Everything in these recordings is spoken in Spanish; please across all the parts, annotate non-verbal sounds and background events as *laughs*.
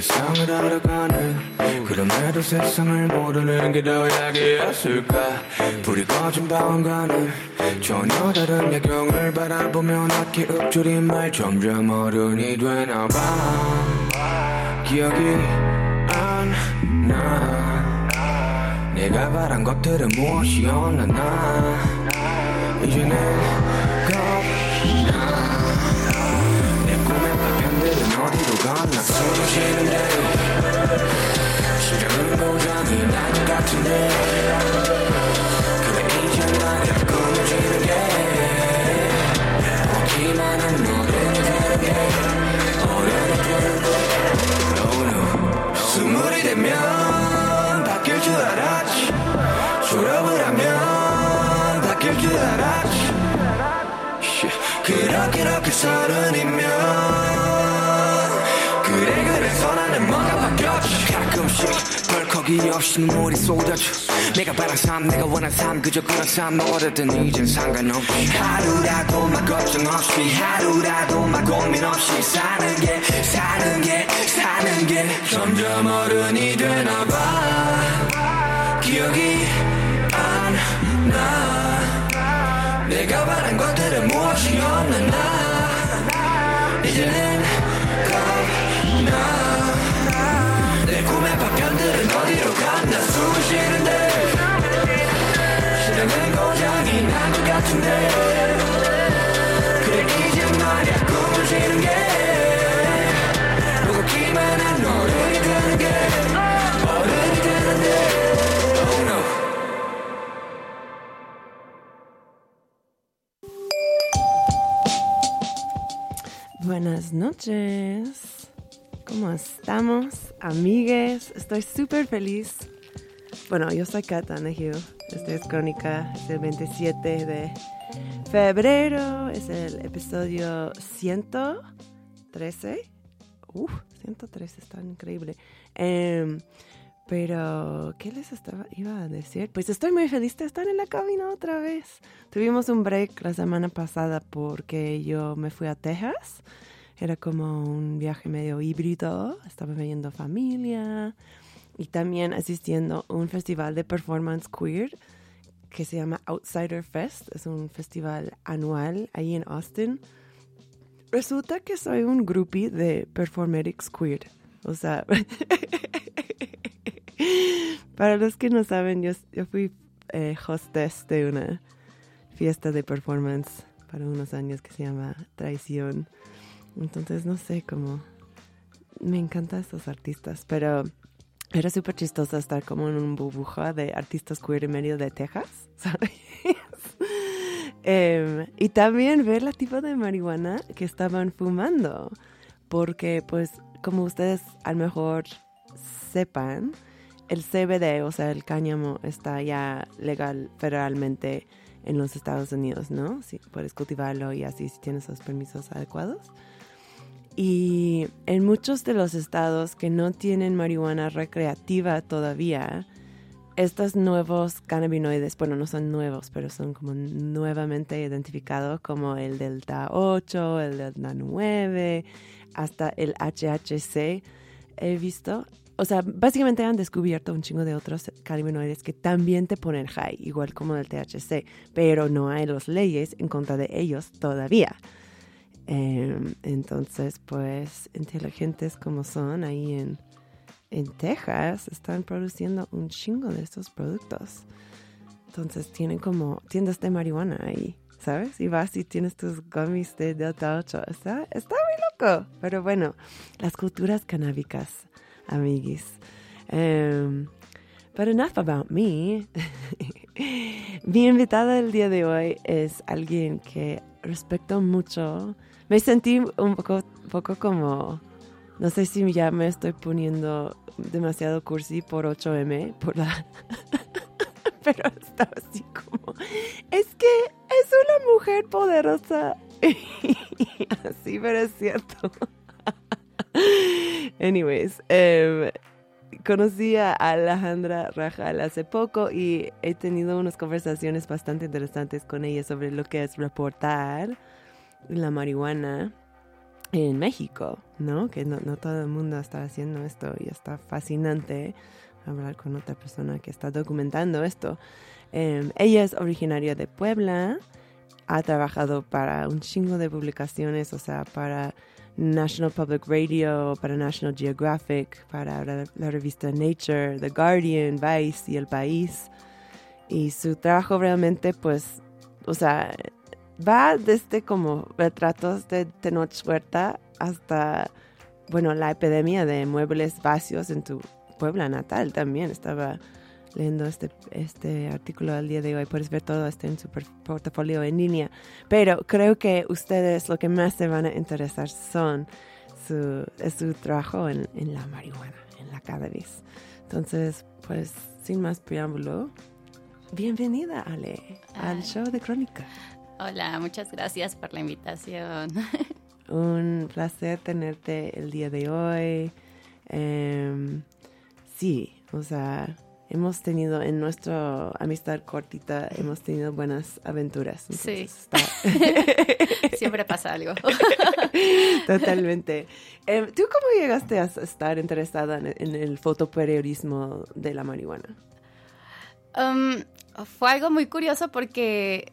세상을 알아가는 그럼에도 세상을 모르는 게 더 약이었을까? 불이 꺼진 방안가는 전혀 다른 야경을 바라보며 낮게 읊조린 말 점점 어른이 되나 봐. 기억이 안 나. 내가 바란 것들은 무엇이었나. 이제는 숨쉬는 대로 심장은 고장이 난 같은데 그래 이제 말야 꾸며지는 게 보기만 한 너를 되는 게 어려운 되는 거 oh no 스물이 되면 바뀔 줄 알았지 졸업을 하면 바뀔 줄 알았지. 그렇게 그렇게 서른이면 나는 뭔가 바뀌었지 가끔씩 벌컥이 없이 눈물이 쏟아져. 내가 바란 삶 내가 원한 삶 그저 그런 삶 어쨌든 이젠 상관없이. 하루라도 막 걱정 없이 하루라도 막 고민 없이 사는 게 사는 게 사는 게. 점점 어른이 되나 봐 Buenas noches. ¿Cómo estamos, amigues? Estoy súper feliz. Bueno, yo soy Kat Donahue. Esta es Crónica, es el 27 de febrero. Es el episodio 113. Uf, 113, está increíble. Em, pero, ¿qué les estaba, iba a decir? Pues estoy muy feliz de estar en la cabina otra vez. Tuvimos un break la semana pasada porque yo me fui a Texas. Era como un viaje medio híbrido. Estaba viendo familia y también asistiendo a un festival de performance queer que se llama Outsider Fest. Es un festival anual ahí en Austin. Resulta que soy un groupie de performatics queer. O sea, *laughs* para los que no saben, yo, yo fui eh, hostess de una fiesta de performance para unos años que se llama Traición. Entonces, no sé cómo. Me encantan estos artistas, pero era súper chistoso estar como en un burbuja de artistas queer en medio de Texas, *laughs* ¿sabes? Em, y también ver la tipo de marihuana que estaban fumando, porque pues como ustedes a lo mejor sepan, el CBD, o sea, el cáñamo, está ya legal federalmente en los Estados Unidos, ¿no? Si puedes cultivarlo y así si tienes los permisos adecuados. Y en muchos de los estados que no tienen marihuana recreativa todavía, estos nuevos cannabinoides, bueno, no son nuevos, pero son como nuevamente identificados como el Delta 8, el Delta 9, hasta el HHC he visto. O sea, básicamente han descubierto un chingo de otros cannabinoides que también te ponen high, igual como el THC, pero no hay las leyes en contra de ellos todavía. Eh, entonces, pues, inteligentes como son ahí en, en Texas, están produciendo un chingo de estos productos. Entonces, tienen como tiendas de marihuana ahí, ¿sabes? Y vas y tienes tus gummies de Delta 8. Está, está muy loco. Pero bueno, las culturas canábicas, amiguis. Um, but enough about me. *laughs* Mi invitada del día de hoy es alguien que respeto mucho. Me sentí un poco, poco como, no sé si ya me estoy poniendo demasiado cursi por 8M, por la... *laughs* pero estaba así como, es que es una mujer poderosa. *laughs* así, pero es cierto. *laughs* Anyways, eh, conocí a Alejandra Rajal hace poco y he tenido unas conversaciones bastante interesantes con ella sobre lo que es reportar la marihuana en México, ¿no? Que no, todo el mundo está haciendo esto y está fascinante hablar con otra persona que está documentando esto. Em, ella es originaria de Puebla, ha trabajado para un chingo de publicaciones, o sea, para National Public Radio, para National Geographic, para la, la, revista Nature, The Guardian, Vice y El País. Y su trabajo realmente, pues, o sea, va desde como retratos de Tenoch Huerta hasta, bueno, la epidemia de muebles vacíos en tu Puebla natal también. Estaba leyendo este, este artículo al día de hoy. Puedes ver todo esto en su portafolio en línea. Pero creo que ustedes lo que más se van a interesar son su, su trabajo en, en la marihuana, en la cannabis. Entonces, pues, sin más preámbulo, bienvenida, Ale, al show de Crónica. Hola, muchas gracias por la invitación. *laughs* Un placer tenerte el día de hoy. Eh, sí, o sea, hemos tenido en nuestra amistad cortita, hemos tenido buenas aventuras. sí. Está... *laughs* Siempre pasa algo. *laughs* Totalmente. Eh, ¿Tú cómo llegaste a estar interesada en, en el fotoperiodismo de la marihuana? Um, fue algo muy curioso porque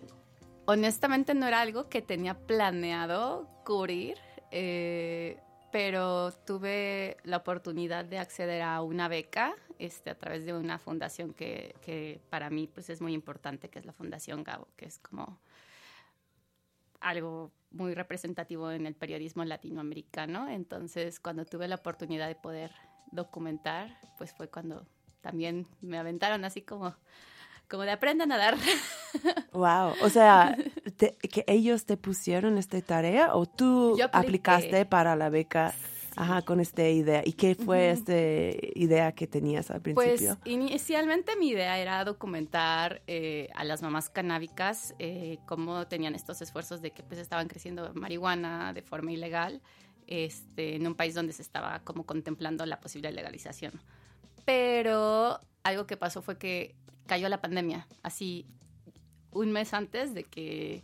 honestamente no era algo que tenía planeado cubrir. Eh, pero tuve la oportunidad de acceder a una beca este, a través de una fundación que, que, para mí pues, es muy importante, que es la Fundación Gabo, que es como algo muy representativo en el periodismo latinoamericano. Entonces, cuando tuve la oportunidad de poder documentar, pues fue cuando también me aventaron así como como de aprendan a dar. *laughs* Wow, o sea, *laughs* te, que ellos te pusieron esta tarea o tú aplicaste para la beca sí. ajá, con esta idea. ¿Y qué fue uh -huh. esta idea que tenías al principio? Pues inicialmente mi idea era documentar eh, a las mamás canábicas eh, cómo tenían estos esfuerzos de que pues estaban creciendo marihuana de forma ilegal este, en un país donde se estaba como contemplando la posible legalización. Pero algo que pasó fue que cayó la pandemia, así un mes antes de que,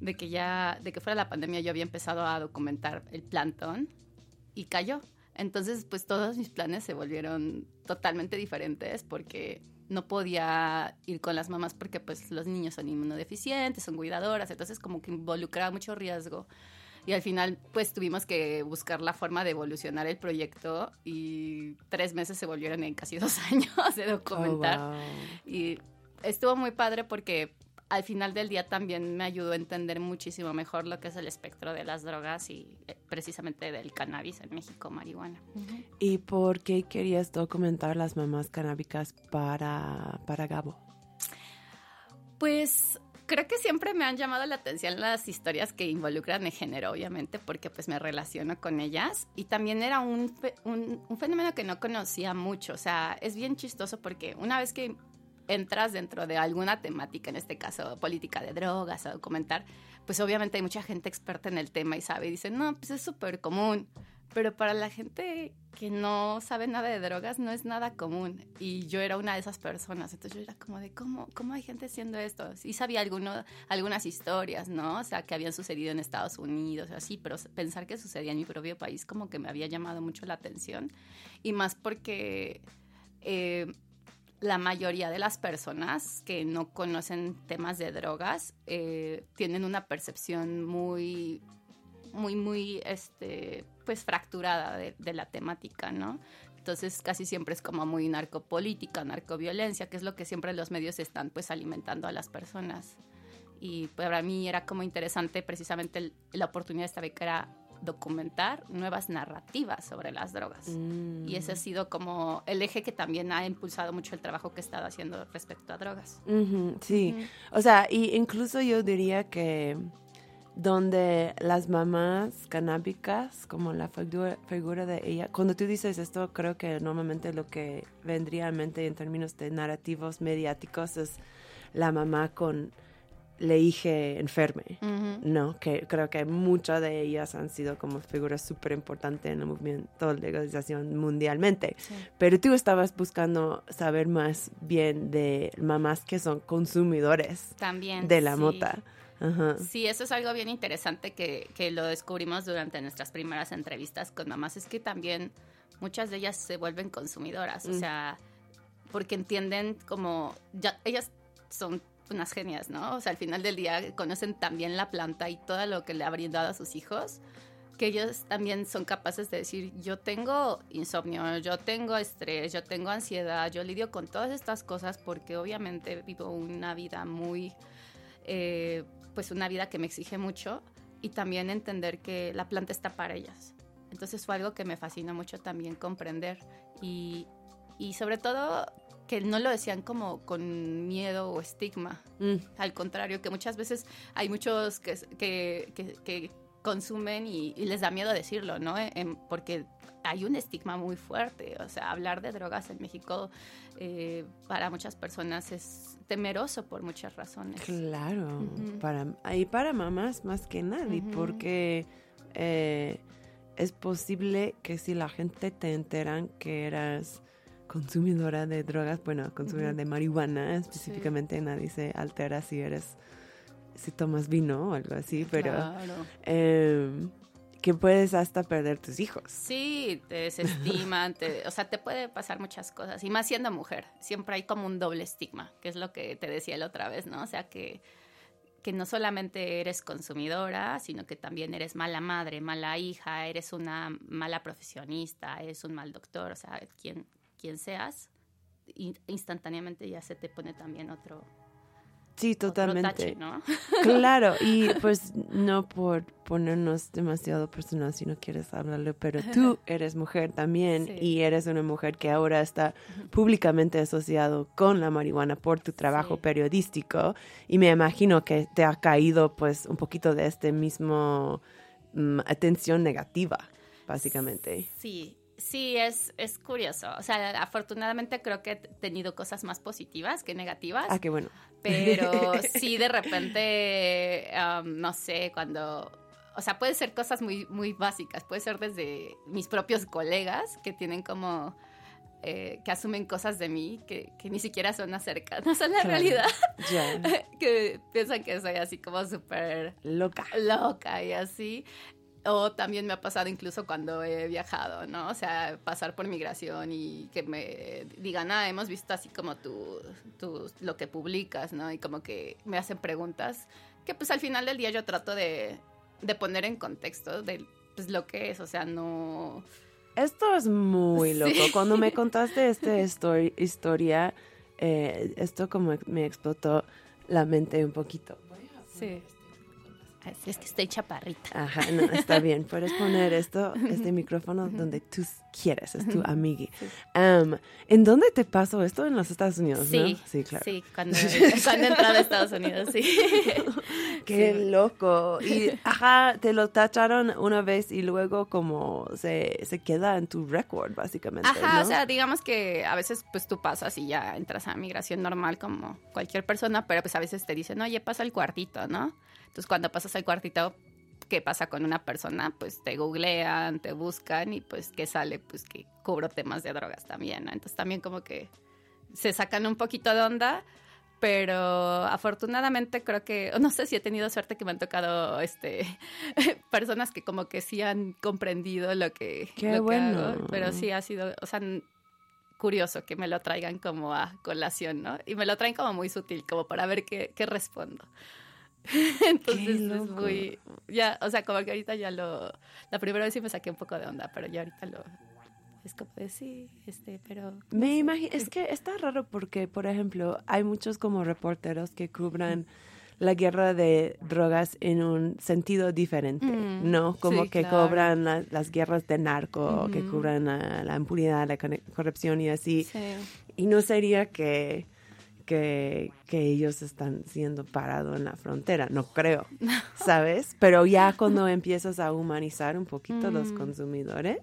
de que ya, de que fuera la pandemia, yo había empezado a documentar el plantón y cayó. Entonces, pues todos mis planes se volvieron totalmente diferentes porque no podía ir con las mamás porque pues los niños son inmunodeficientes, son cuidadoras, entonces como que involucraba mucho riesgo. Y al final pues tuvimos que buscar la forma de evolucionar el proyecto y tres meses se volvieron en casi *laughs* dos años de documentar. Oh, wow. Y estuvo muy padre porque al final del día también me ayudó a entender muchísimo mejor lo que es el espectro de las drogas y eh, precisamente del cannabis en México, marihuana. ¿Y por qué querías documentar las mamás canábicas para, para Gabo? Pues creo que siempre me han llamado la atención las historias que involucran el género, obviamente, porque pues me relaciono con ellas. Y también era un, un, fenómeno que no conocía mucho. O sea, es bien chistoso porque una vez que entras dentro de alguna temática, en este caso política de drogas, a documentar, pues obviamente hay mucha gente experta en el tema y sabe y dice, no, pues es súper común. Pero para la gente que no sabe nada de drogas no es nada común. Y yo era una de esas personas. Entonces yo era como de, ¿cómo, cómo hay gente haciendo esto? Sí sabía alguno, algunas historias, ¿no? O sea, que habían sucedido en Estados Unidos, así, pero pensar que sucedía en mi propio país como que me había llamado mucho la atención. Y más porque... Eh, la mayoría de las personas que no conocen temas de drogas eh, tienen una percepción muy, muy, muy, este, pues fracturada de, de, la temática, ¿no? Entonces casi siempre es como muy narcopolítica, narcoviolencia, que es lo que siempre los medios están pues alimentando a las personas. Y para mí era como interesante precisamente el, la oportunidad de esta beca era documentar nuevas narrativas sobre las drogas. Mm. Y ese ha sido como el eje que también ha impulsado mucho el trabajo que he estado haciendo respecto a drogas. Sí, o sea, y incluso yo diría que donde las mamás canábicas, como la figura, figura, de ella, cuando tú dices esto, creo que normalmente lo que vendría a mente en términos de narrativos mediáticos es la mamá con le dije enferme, uh -huh. ¿no? Que creo que muchas de ellas han sido como figuras súper importantes en el movimiento de legalización mundialmente. Sí. Pero tú estabas buscando saber más bien de mamás que son consumidores También, de la sí. mota. Ajá. Sí, eso es algo bien interesante que, que lo descubrimos durante nuestras primeras entrevistas con mamás. Es que también muchas de ellas se vuelven consumidoras, o Mm. sea, porque entienden como, ya, ellas son unas genias, ¿no? O sea, al final del día conocen también la planta y todo lo que le ha brindado a sus hijos, que ellos también son capaces de decir, yo tengo insomnio, yo tengo estrés, yo tengo ansiedad, yo lidio con todas estas cosas porque obviamente vivo una vida muy, eh, pues una vida que me exige mucho y también entender que la planta está para ellas. Entonces fue algo que me fascinó mucho también comprender y, y sobre todo que no lo decían como con miedo o estigma. Mm, Al contrario, que muchas veces hay muchos que, que, que- que consumen y, y les da miedo decirlo, ¿no? Em, porque hay un estigma muy fuerte. O sea, hablar de drogas en México eh, para muchas personas es temeroso por muchas razones. Claro, para, y para mamás más que nadie, porque eh, es posible que si la gente te enteran que eras consumidora de drogas, bueno, consumidora de marihuana, específicamente nadie se altera si eres, si tomas vino o algo así, pero Claro. em, que puedes hasta perder tus hijos. Sí, te desestiman, te- o sea, te puede pasar muchas cosas. Y más siendo mujer, siempre hay como un doble estigma, que es lo que te decía la otra vez, ¿no? O sea, que, que no solamente eres consumidora, sino que también eres mala madre, mala hija, eres una mala profesionista, eres un mal doctor, o sea, quien, quien seas, in- instantáneamente ya se te pone también otro, Sí, totalmente. tache, ¿no? Claro, y *laughs* pues no por ponernos demasiado personal si no quieres hablarlo, pero tú *laughs* eres mujer también Sí. y eres una mujer que ahora está públicamente asociado con la marihuana por tu trabajo Sí. periodístico y me imagino que te ha caído pues un poquito de este mismo mm, atención negativa, básicamente. Sí, sí, es, es curioso. O sea, afortunadamente creo que he tenido cosas más positivas que negativas, Ah, qué bueno. pero *laughs* sí de repente, um, no sé, cuando... O sea, puede ser cosas muy, muy básicas, puede ser desde mis propios colegas que tienen como... eh, que asumen cosas de mí que, que ni siquiera son cercanas a la Claro. realidad, *laughs* que piensan que soy así como súper loca. loca y así. O también me ha pasado incluso cuando he viajado, ¿no? O sea, pasar por migración y que me digan, ah, hemos visto así como tú, tú lo que publicas, ¿no? Y como que me hacen preguntas que pues al final del día yo trato de, de poner en contexto de pues, lo que es, o sea, no... Esto es muy Sí. loco. Cuando me *laughs* contaste esta histori- historia, eh, esto como me explotó la mente un poquito. Sí. Es que estoy chaparrita. Ajá, no, está *laughs* bien. Puedes poner esto, este micrófono donde tú quieres, es tu amigui. Am, ¿En dónde te pasó esto? En los Estados Unidos, Sí, ¿no? Sí, claro. Sí, cuando, *laughs* cuando he entrado a Estados Unidos, sí. *laughs* Qué Sí. loco. Y, ajá, te lo tacharon una vez y luego como se, se queda en tu récord, básicamente, Ajá, ¿no? o sea, digamos que a veces pues tú pasas y ya entras a migración normal como cualquier persona, pero pues a veces te dicen, oye, pasa el cuartito, ¿no? Entonces cuando pasas al cuartito, ¿qué pasa con una persona? Pues te googlean, te buscan y pues ¿qué sale? Pues que cubro temas de drogas también, ¿no? Entonces también como que se sacan un poquito de onda, pero afortunadamente creo que, no sé si he tenido suerte que me han tocado este *laughs* personas que como que sí han comprendido lo que, Qué lo que bueno. hago, pero sí ha sido, o sea, curioso que me lo traigan como a colación, ¿no? Y me lo traen como muy sutil, como para ver qué, qué respondo. *laughs* Entonces es muy, ya, o sea, como que ahorita ya lo, la primera vez sí me saqué un poco de onda, pero ya ahorita lo, es como de sí, este, pero... Me imagino, es *laughs* que está raro porque, por ejemplo, hay muchos como reporteros que cubran la guerra de drogas en un sentido diferente, Mm, ¿no? Como sí, que claro. la- las guerras de narco, que cubran la, la impunidad, la corrupción y así. Sí. Y no sería que, que, que ellos están siendo parados en la frontera, no creo, *laughs* ¿sabes? Pero ya cuando empiezas a humanizar un poquito los consumidores,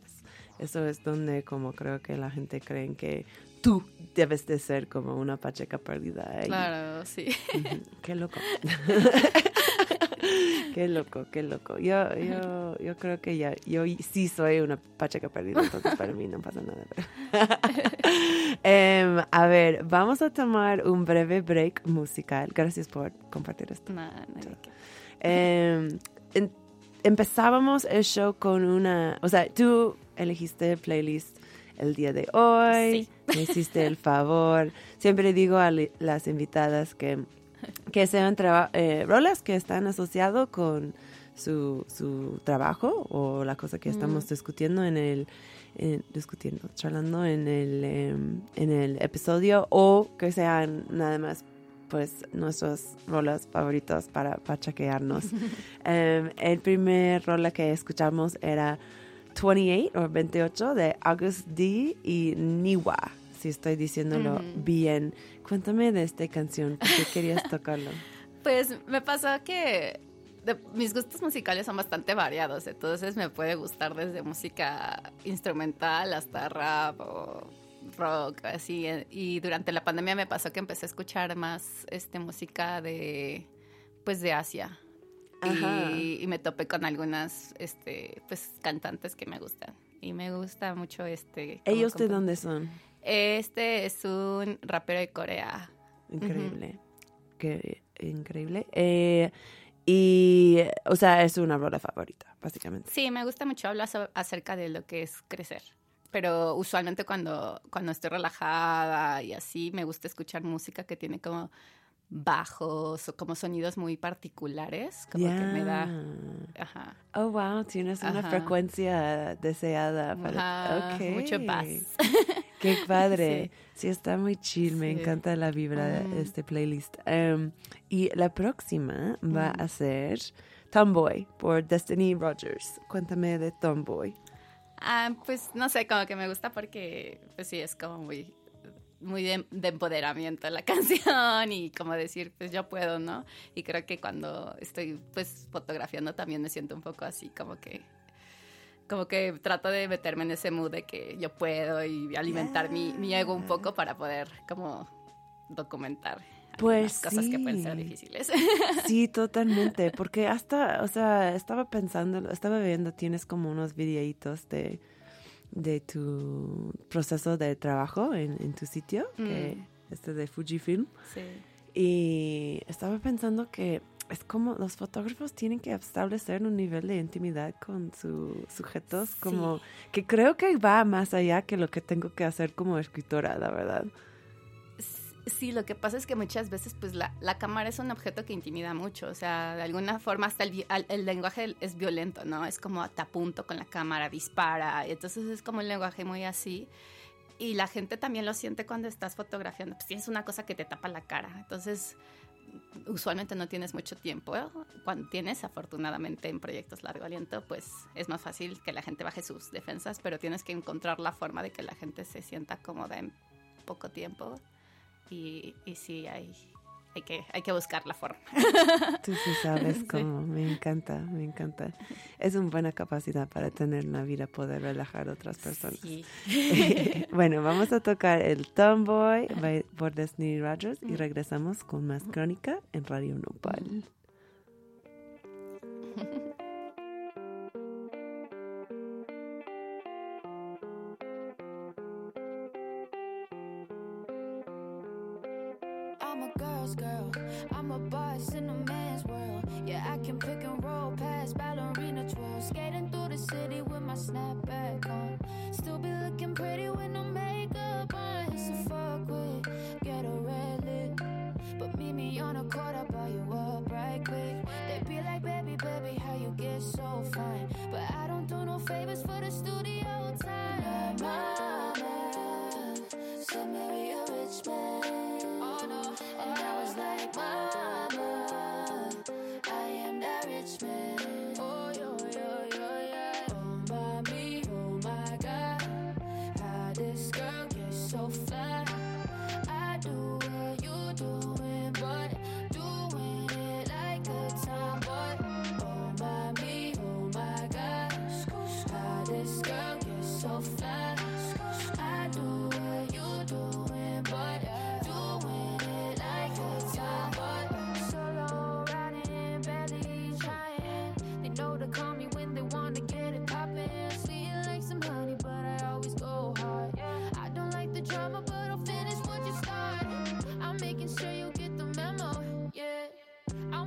eso es donde como creo que la gente cree que tú debes de ser como una pacheca perdida. ahí. Claro, sí. Qué loco. *laughs* *laughs* qué loco, qué loco. Yo, yo, yo creo que ya, yo sí soy una pacheca perdida, entonces para mí no pasa nada. *laughs* Em, a ver, vamos a tomar un breve break musical. Gracias por compartir esto. No, no. Em, en- empezábamos el show con una, o sea, tú elegiste playlist el día de hoy, Sí. me hiciste el favor. Siempre digo a las invitadas que, que sean eh, rolas que están asociados con su, su trabajo o la cosa que estamos discutiendo en el en- discutiendo, charlando en el em, en el episodio o que sean nada más pues nuestros rolas favoritos para pachaquearnos. *laughs* Em, el primer rola que escuchamos era 28 o 28 de August D y Niwa, si estoy diciéndolo bien. Cuéntame de esta canción, ¿por qué querías *laughs* tocarlo? Pues me pasó que de- mis gustos musicales son bastante variados, entonces me puede gustar desde música instrumental hasta rap o rock, así. eh, Y durante la pandemia me pasó que empecé a escuchar más este música de pues de Asia. Y, y me topé con algunas este pues cantantes que me gustan. Y me gusta mucho este ¿Ellos de dónde son? Este es un rapero de Corea. Increíble. Qué increíble. Eh, y, o sea, es una rola favorita, básicamente. Sí, me gusta mucho hablar so- acerca de lo que es crecer. Pero usualmente cuando, cuando estoy relajada y así, me gusta escuchar música que tiene como bajos o como sonidos muy particulares, como que me da... Oh, wow, tienes una Ajá. frecuencia deseada. Para... ajá, Ok. mucho bass. *laughs* Qué *laughs* padre. Sí. está muy chill. Me Sí. encanta la vibra de este playlist. Em, y la próxima va a ser Tomboy por Destiny Rogers. Cuéntame de Tomboy. Ah, pues no sé, como que me gusta porque, pues sí, es como muy, muy de, de empoderamiento la *laughs* canción y como decir, pues yo puedo, ¿no? Y creo que cuando estoy, pues, fotografiando también me siento un poco así, como que, como que trato de meterme en ese mood de que yo puedo y alimentar mi, mi ego un poco para poder, como, documentar Pues cosas que pueden ser difíciles. Sí, *laughs* totalmente, porque hasta, o sea, estaba pensando, estaba viendo, tienes como unos videitos de, de tu proceso de trabajo en, en tu sitio, que este de Fujifilm, sí. y estaba pensando que es como los fotógrafos tienen que establecer un nivel de intimidad con sus sujetos, como que creo que va más allá que lo que tengo que hacer como escritora, la verdad. Sí, lo que pasa es que muchas veces pues la, la cámara es un objeto que intimida mucho, o sea, de alguna forma hasta el, el lenguaje es violento, ¿no? Es como te apunto con la cámara, dispara, y entonces es como un lenguaje muy así. Y la gente también lo siente cuando estás fotografiando, pues tienes una cosa que te tapa la cara, entonces usualmente no tienes mucho tiempo. Cuando tienes, afortunadamente, en proyectos largo aliento, pues es más fácil que la gente baje sus defensas, pero tienes que encontrar la forma de que la gente se sienta cómoda en poco tiempo. Y, y sí, hay, hay, que, hay que buscar la forma. *laughs* Tú sí sabes cómo, me encanta, me encanta. Es una buena capacidad para tener una vida, poder relajar a otras personas. Sí. *laughs* bueno, vamos a tocar el Tomboy by- por Destiny Rogers y regresamos con más crónica en Radio Nopal.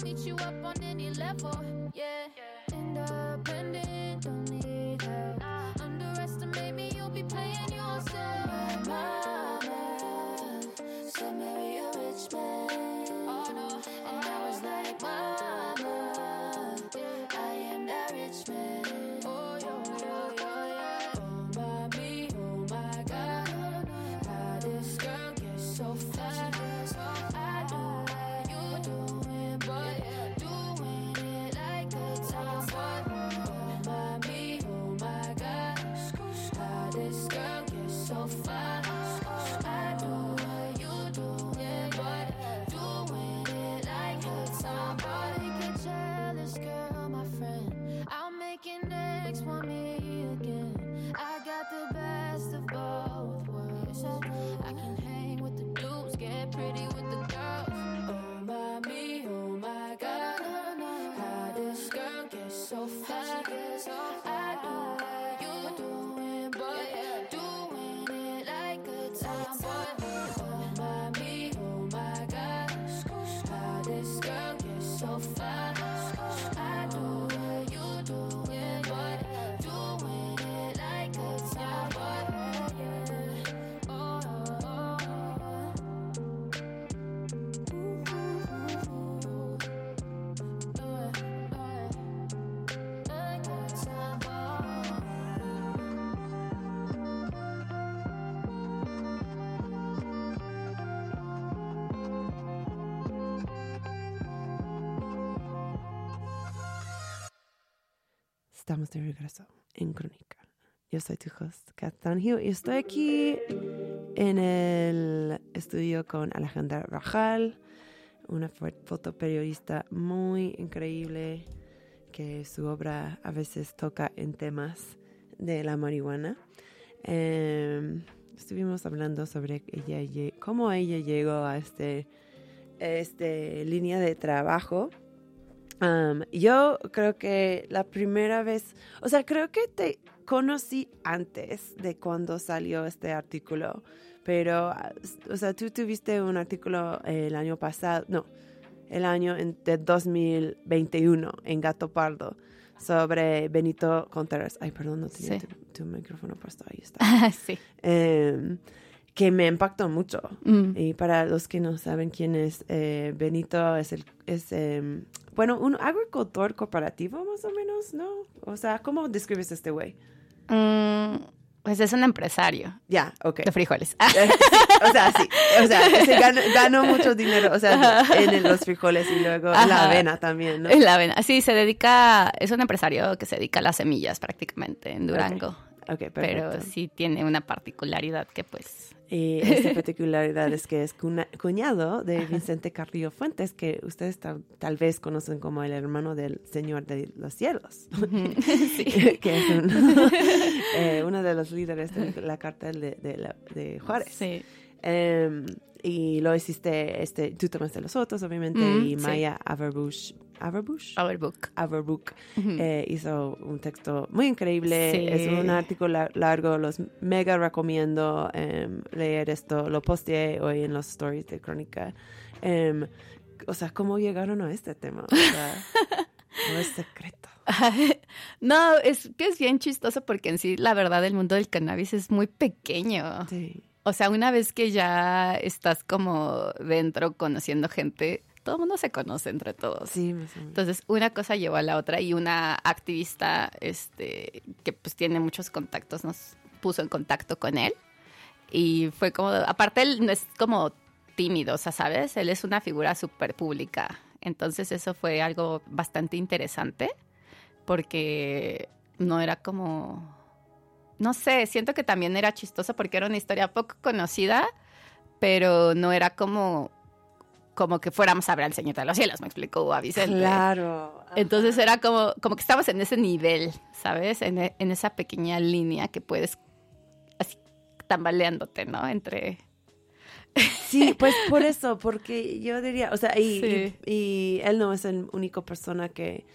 Hit you up on any level. Yeah, independent, don't need help. Underestimate me, you'll be playing yourself. My Mama said marry a rich man. Oh no, and I was like, Mama, Estamos de regreso en Crónica. Yo soy tu host, Kat Tanhue, y estoy aquí en el estudio con Alejandra Rajal, una fo- fotoperiodista muy increíble que su obra a veces toca en temas de la marihuana. Em, estuvimos hablando sobre ella, cómo ella llegó a este, este línea de trabajo. Um, yo creo que la primera vez, o sea, creo que te conocí antes de cuando salió este artículo, pero, ah, o sea, tú tuviste un artículo el año pasado, no, el año de 2021 en Gato Pardo sobre Benito Contreras. Ay, perdón, no tenía Sí. tu, tu micrófono puesto, ahí está. *laughs* sí. Em, que me impactó mucho. Mm. Y para los que no saben quién es, eh, Benito es el, es, em, bueno, un agricultor cooperativo más o menos, ¿no? O sea, ¿cómo describes este güey? Mm, pues es un empresario Ya, ok. de frijoles. *laughs* Eh, o sea, sí. O sea, se ganó, ganó mucho dinero, o sea, en los frijoles y luego la Ajá. avena también, ¿no? La avena. Sí, se dedica, es un empresario que se dedica a las semillas prácticamente en Durango. Pero sí tiene una particularidad que pues... Y esta *laughs* particularidad es que es cuñado de Vicente Carrillo Fuentes, que ustedes tal, tal vez conocen como el hermano del Señor de los Cielos, *laughs* *laughs* que es un- eh, uno de los líderes de la cartel de, de la- de Juárez. Sí. Em, y lo hiciste, este, tú tomaste los otros, obviamente, Mm, y sí. Maya Averbuch, Overbook. Averbuch Ujú. eh, hizo un texto muy increíble. Sí. Es un artículo la- largo, los mega recomiendo em, leer esto. Lo posteé hoy en los stories de Crónica. Em, o sea, ¿cómo llegaron a este tema? O sea, no es secreto. *laughs* no, es que es bien chistoso porque en sí la verdad el mundo del cannabis es muy pequeño. Sí. O sea, una vez que ya estás como dentro conociendo gente, todo el mundo se conoce entre todos. Sí, menos. Entonces, una cosa llevó a la otra y una activista este, que pues tiene muchos contactos nos puso en contacto con él. Y fue como, aparte él no es como tímido, o sea, ¿sabes? Él es una figura súper pública. Entonces eso fue algo bastante interesante porque no era como, no sé, siento que también era chistoso porque era una historia poco conocida, pero no era como como que fuéramos a ver al Señor de los Cielos, me explicó a Vicente. Claro. Entonces era como, como que estamos en ese nivel, ¿sabes? En, en esa pequeña línea que puedes así tambaleándote, ¿no? Entre... Sí, pues por eso, porque yo diría, o sea, y, *laughs* Sí. y- y él no es el único persona que,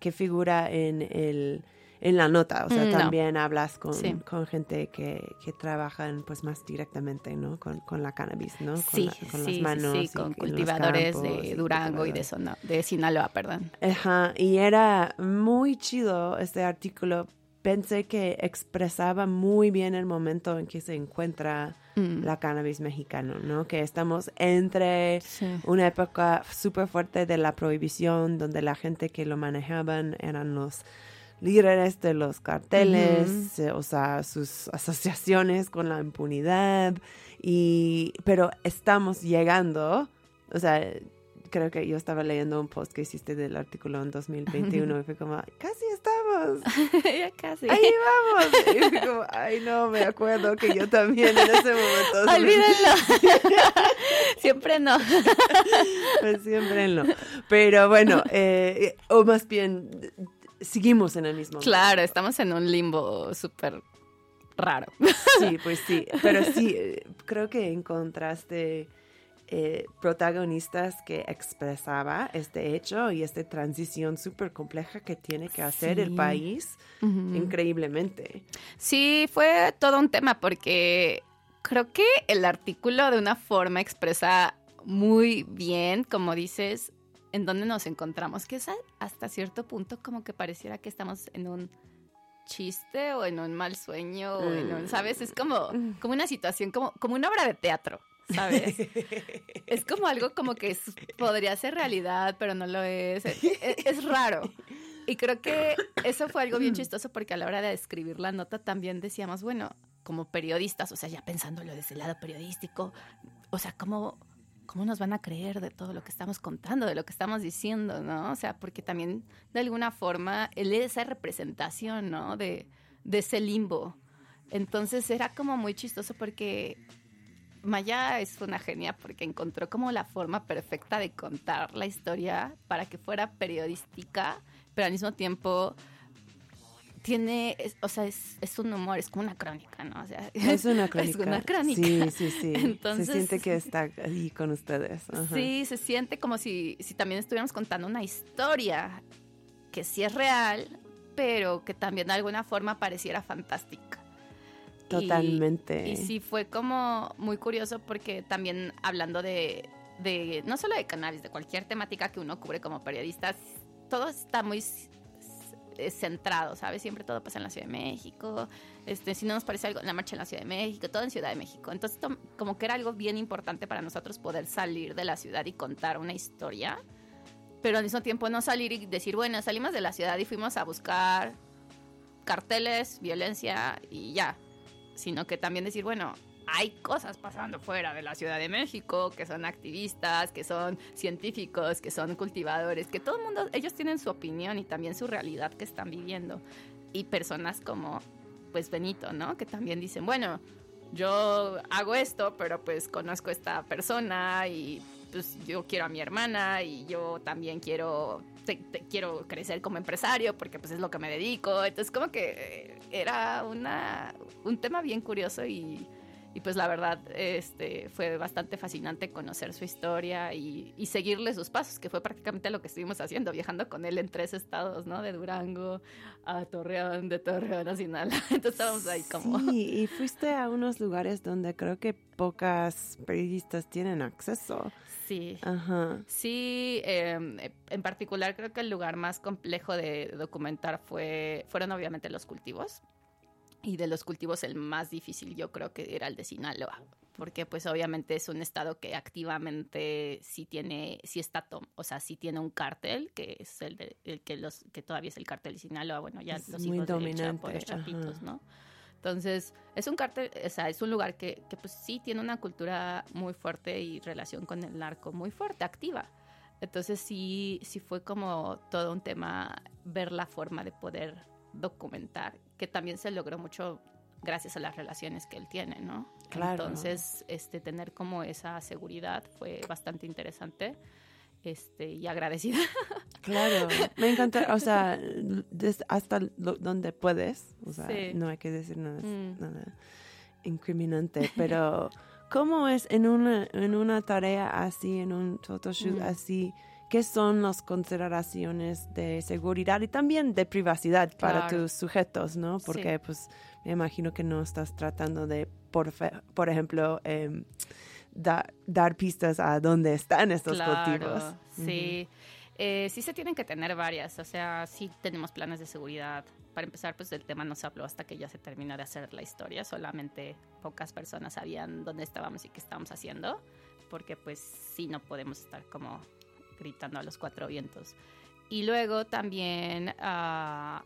que figura en el en la nota, o sea, Mm, no. también hablas con, Sí. con gente que, que trabajan pues más directamente, ¿no? Con, con la cannabis, ¿no? Con, Sí, la- con sí, las manos. sí, y- con y cultivadores campos de Durango y de. Sona- de Sinaloa, perdón. Ajá, y era muy chido este artículo. Pensé que expresaba muy bien el momento en que se encuentra Mm. la cannabis mexicano, ¿no? Que estamos entre Sí. una época súper fuerte de la prohibición, donde la gente que lo manejaban eran los líderes de los carteles, eh, o sea, sus asociaciones con la impunidad, y, pero estamos llegando, o sea, creo que yo estaba leyendo un post que hiciste del artículo en 2021 y fue como, casi estamos, *laughs* ya casi. ahí vamos. Y fue como, ay no, me acuerdo que yo también en ese momento. *laughs* Olvídenlo. *laughs* Siempre no. Pues siempre no. Pero bueno, eh, o más bien, seguimos en el mismo. Claro, estamos en un limbo súper raro. Sí, pues sí. Pero sí, eh, creo que encontraste eh, protagonistas que expresaba este hecho y esta transición súper compleja que tiene que hacer el país increíblemente. Sí, fue todo un tema porque creo que el artículo de una forma expresa muy bien, como dices, en dónde nos encontramos, que es hasta cierto punto como que pareciera que estamos en un chiste o en un mal sueño o en un, ¿sabes? Es como, como una situación, como, como una obra de teatro, ¿sabes? *laughs* es como algo como que es- podría ser realidad, pero no lo es. Es, es raro. Y creo que eso fue algo bien chistoso porque a la hora de escribir la nota también decíamos, bueno, como periodistas, o sea, ya pensándolo desde el lado periodístico, o sea, ¿cómo, cómo nos van a creer de todo lo que estamos contando, de lo que estamos diciendo, ¿no? O sea, porque también de alguna forma él es esa representación, ¿no? De, de ese limbo. Entonces era como muy chistoso porque Maya es una genia porque encontró como la forma perfecta de contar la historia para que fuera periodística, pero al mismo tiempo tiene, es- o sea, es, es un humor, es como una crónica, ¿no? O sea, Es una crónica. *laughs* Es una crónica. Sí, sí, sí. Entonces- Se siente que *laughs* está ahí con ustedes. Ajá. Sí, se siente como si, si también estuviéramos contando una historia que sí es real, pero que también de alguna forma pareciera fantástica. Y- Totalmente. Y, sí fue como muy curioso porque también hablando de, de, no solo de cannabis, de cualquier temática que uno cubre como periodista, todo está muy centrado, ¿sabes? Siempre todo pasa en la Ciudad de México, este, si no nos parece algo, la marcha en la Ciudad de México, todo en Ciudad de México. Entonces, como que era algo bien importante para nosotros poder salir de la ciudad y contar una historia, pero al mismo tiempo no salir y decir, bueno, salimos de la ciudad y fuimos a buscar carteles, violencia y ya, sino que también decir, bueno, hay cosas pasando fuera de la Ciudad de México, que son activistas, que son científicos, que son cultivadores, que todo el mundo, ellos tienen su opinión y también su realidad que están viviendo. Y personas como, pues Benito, ¿no? Que también dicen, bueno, yo hago esto, pero pues conozco a esta persona y pues yo quiero a mi hermana y yo también quiero te- te- quiero crecer como empresario porque pues es lo que me dedico. Entonces como que eh, era una un tema bien curioso y, y, pues la verdad este fue bastante fascinante conocer su historia y, y seguirle sus pasos, que fue prácticamente lo que estuvimos haciendo, viajando con él en tres estados, ¿no? De Durango a Torreón, de Torreón a Sinaloa. *laughs* Entonces estábamos ahí como... Sí, y fuiste a unos lugares donde creo que pocas periodistas tienen acceso. Sí. Ajá. Sí, eh, en particular creo que el lugar más complejo de documentar fue, fueron obviamente los cultivos. Y de los cultivos el más difícil yo creo que era el de Sinaloa. Porque pues obviamente es un estado que activamente sí tiene, sí está, tom- o sea, sí tiene un cártel, que es el, de, el que los, que todavía es el cártel de Sinaloa, bueno, ya Es los muy hijos de Chapo, dominante, los chapitos. ¿no? Entonces, es un cártel, o sea, es un lugar que, que pues sí tiene una cultura muy fuerte y relación con el narco muy fuerte, activa. Entonces sí, sí fue como todo un tema ver la forma de poder documentar, que también se logró mucho gracias a las relaciones que él tiene, ¿no? Claro. Entonces, este, tener como esa seguridad fue bastante interesante este, y agradecida. *laughs* Claro, me encanta, o sea, hasta lo- donde puedes, o sea, Sí. no hay que decir nada, Mm. nada incriminante, pero ¿cómo es en una, en una tarea así, en un photoshoot Mm. así, qué son las consideraciones de seguridad y también de privacidad para Claro. tus sujetos, ¿no? Sí. Porque pues me imagino que no estás tratando de, por, ejemplo, em, da- dar pistas a dónde están estos cultivos. Sí. Eh, sí se tienen que tener varias, o sea, sí tenemos planes de seguridad. Para empezar, pues el tema no se habló hasta que ya se terminó de hacer la historia, solamente pocas personas sabían dónde estábamos y qué estábamos haciendo, porque pues sí no podemos estar como gritando a los cuatro vientos. Y luego también, ah,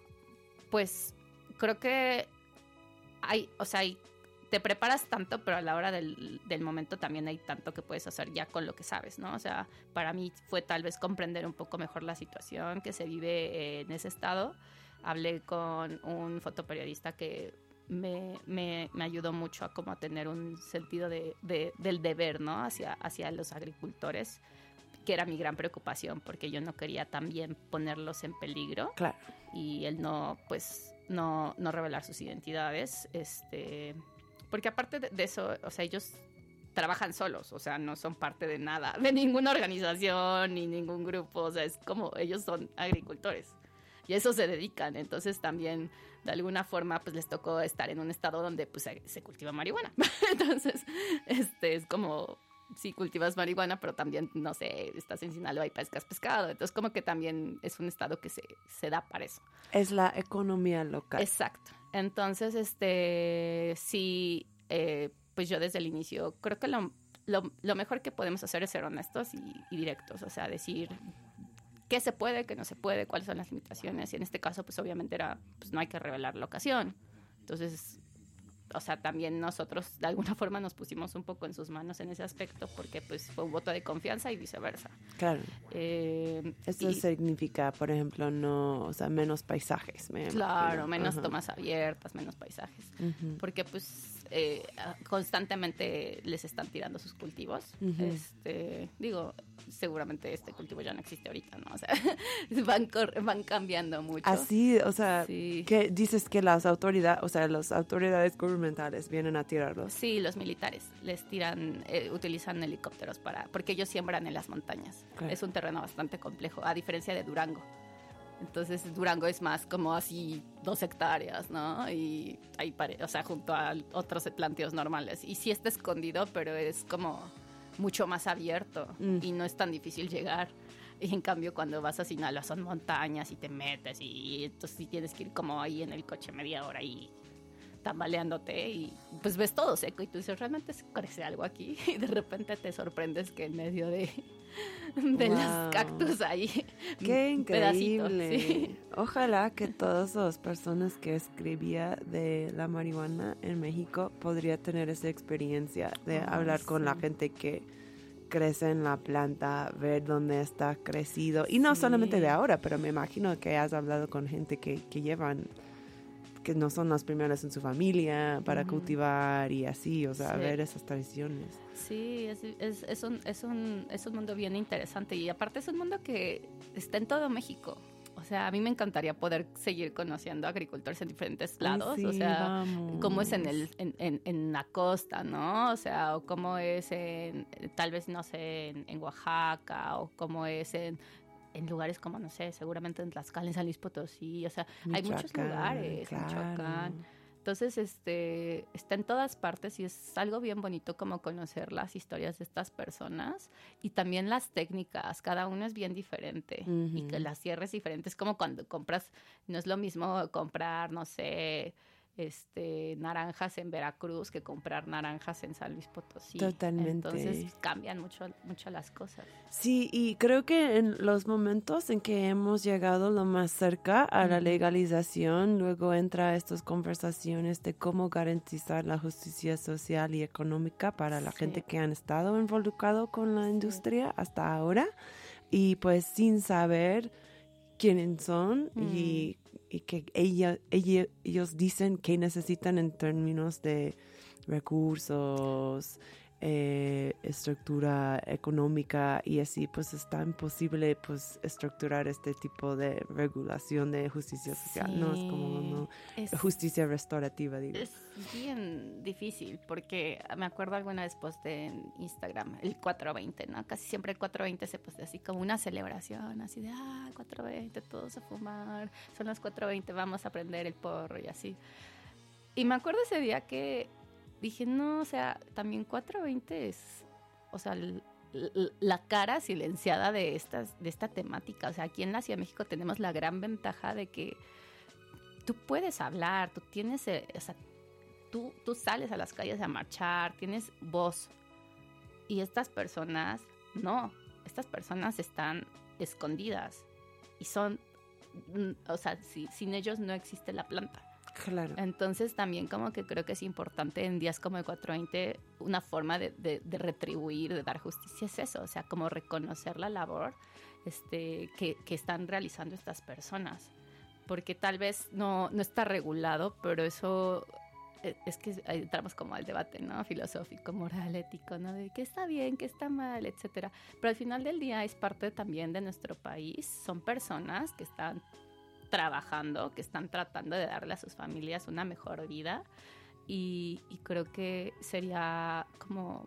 pues creo que hay, o sea, te preparas tanto, pero a la hora del, del momento también hay tanto que puedes hacer ya con lo que sabes, ¿no? O sea, para mí fue tal vez comprender un poco mejor la situación que se vive en ese estado. Hablé con un fotoperiodista que me, me, me ayudó mucho a como a tener un sentido de, de- del deber, ¿no? Hacia, hacia los agricultores, que era mi gran preocupación, porque yo no quería también ponerlos en peligro. Claro. y él no, pues, no, no revelar sus identidades, este, porque aparte de, de eso, o sea, ellos trabajan solos, o sea, no son parte de nada, de ninguna organización ni ningún grupo, o sea, es como ellos son agricultores y a eso se dedican, entonces también de alguna forma pues les tocó estar en un estado donde pues se, se cultiva marihuana, *laughs* entonces este es como sí cultivas marihuana, pero también, no sé, estás en Sinaloa y pescas pescado. Entonces, como que también es un estado que se, se da para eso. Es la economía local. Exacto. Entonces, este, sí, eh, pues yo desde el inicio creo que lo, lo, lo mejor que podemos hacer es ser honestos y, y directos, o sea, decir qué se puede, qué no se puede, cuáles son las limitaciones. Y en este caso, pues obviamente era, pues no hay que revelar la ocasión. Entonces, o sea, también nosotros de alguna forma nos pusimos un poco en sus manos en ese aspecto porque pues fue un voto de confianza y viceversa. Claro. Eh, Esto y- significa, por ejemplo, no, o sea, menos paisajes. me Claro, imagino. menos Ajá. tomas abiertas, menos paisajes. Porque pues eh, constantemente les están tirando sus cultivos. Este, digo, seguramente este cultivo ya no existe ahorita, ¿no? O sea, *laughs* van, van cambiando mucho. Así, o sea, Sí. que dices que las autoridades, o sea, las autoridades gubernamentales vienen a tirarlos. Sí, los militares les tiran, eh, utilizan helicópteros para, porque ellos siembran en las montañas. Claro. Es un terreno bastante complejo, a diferencia de Durango. Entonces Durango es más como así dos hectáreas, ¿no? Y ahí, pare- o sea, junto a otros planteos normales. Y sí está escondido, pero es como mucho más abierto Mm. y no es tan difícil llegar. Y en cambio cuando vas a Sinaloa son montañas y te metes y entonces sí tienes que ir como ahí en el coche media hora y tambaleándote y pues ves todo seco y tú dices, ¿realmente se crece algo aquí? *laughs* Y de repente te sorprendes que en medio de, de Wow. los cactus hay Qué increíble. sí. Ojalá que *laughs* todas las personas que escribía de la marihuana en México podría tener esa experiencia de hablar con la gente que crece en la planta, ver dónde está crecido. Y no Sí. solamente de ahora, pero me imagino que has hablado con gente que, que llevan que no son las primeras en su familia para cultivar y así, o sea, Sí. ver esas tradiciones. Sí, es, es, es un, es, un, es un mundo bien interesante y aparte es un mundo que está en todo México. O sea, a mí me encantaría poder seguir conociendo agricultores en diferentes Ay, lados. o sí, sea, cómo es en, vamos. el, en, en, en la costa, ¿no? O sea, o cómo es en, tal vez, no sé, en, en Oaxaca, o cómo es en, en lugares como, no sé, seguramente en Tlaxcala, en San Luis Potosí, o sea, hay muchos lugares, claro. Michoacán. Entonces, este, está en todas partes y es algo bien bonito como conocer las historias de estas personas y también las técnicas. Cada uno es bien diferente y que las cierres diferentes. como cuando compras, no es lo mismo comprar, no sé, este, naranjas en Veracruz que comprar naranjas en San Luis Potosí. Totalmente. Entonces cambian mucho, mucho las cosas. Sí, y creo que en los momentos en que hemos llegado lo más cerca a la legalización, luego entra estas conversaciones de cómo garantizar la justicia social y económica para la Sí. gente que han estado involucrado con la Sí. industria hasta ahora y pues sin saber quiénes son y, y que ella, ellos dicen que necesitan en términos de recursos, eh, estructura económica y así pues está imposible pues estructurar este tipo de regulación de justicia social, ¿no? Es como no, Es- justicia restaurativa, digo. Es bien difícil porque me acuerdo alguna vez posté en Instagram el 420, ¿no? Casi siempre el 420 se postea así como una celebración, así de, ah, 420, todos a fumar, son las 420, vamos a prender el porro y así. Y me acuerdo ese día que dije, no, o sea, también 420 es, o sea, la cara silenciada de, estas, de esta temática. O sea, aquí en la Ciudad de México tenemos la gran ventaja de que tú puedes hablar, tú tienes, eh, o sea, tú, tú sales a las calles a marchar, tienes voz. Y estas personas, no, estas personas están escondidas y son, mm, o sea, si- sin ellos no existe la planta. Claro. Entonces también como que creo que es importante en días como el 420 una forma de, de- de retribuir, de dar justicia es eso, o sea, como reconocer la labor este, que, que están realizando estas personas. Porque tal vez no, no está regulado, pero eso eh, es que entramos como al debate, ¿no? Filosófico, moral, ético, ¿no? De qué está bien, qué está mal, etcétera. Pero al final del día es parte también de nuestro país. Son personas que están trabajando, que están tratando de darle a sus familias una mejor vida. Y, y creo que sería como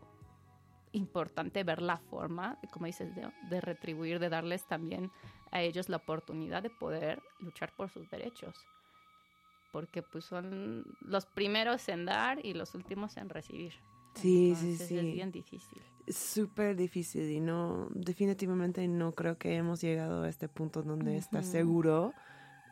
importante ver la forma, como dices, de, de retribuir, de darles también a ellos la oportunidad de poder luchar por sus derechos. Porque pues son los primeros en dar y los últimos en recibir. Sí, sí, Entonces, sí. Es bien difícil. Súper difícil y no, definitivamente no creo que hemos llegado a este punto donde está Ujú. seguro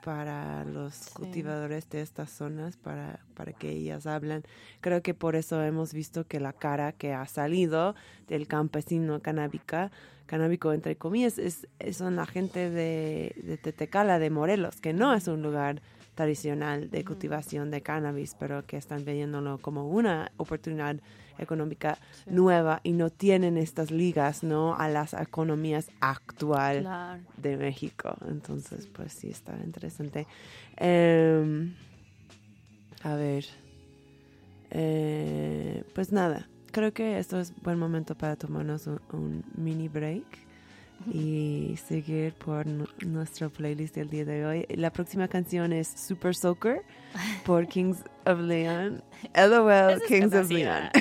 para los Sí. cultivadores de estas zonas, para, para que ellas hablan. Creo que por eso hemos visto que la cara que ha salido del campesino canábica, canábico entre comillas, es, son la gente de, de Tetecala, de Morelos, que no es un lugar tradicional de cultivación de cannabis, pero que están viéndolo como una oportunidad económica Sí. nueva y no tienen estas ligas, ¿no? A las economías actual Claro. de México. Entonces, pues sí, está interesante. Em, a ver. Eh, pues nada, creo que esto es buen momento para tomarnos un, un mini break y seguir por nu- nuestro playlist del día de hoy. La próxima canción es Super Soaker por *laughs* Kings of Leon. LOL, Kings of Leon. *laughs*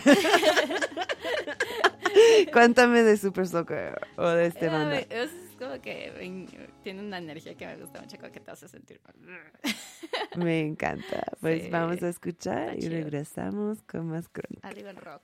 Cuéntame de Super Soaker o de este banda. Es como que tiene una energía que me gusta mucho, como que te hace sentir. Me encanta. Pues Sí, vamos a escuchar está y chido. regresamos con más crónica. Arriba el rock.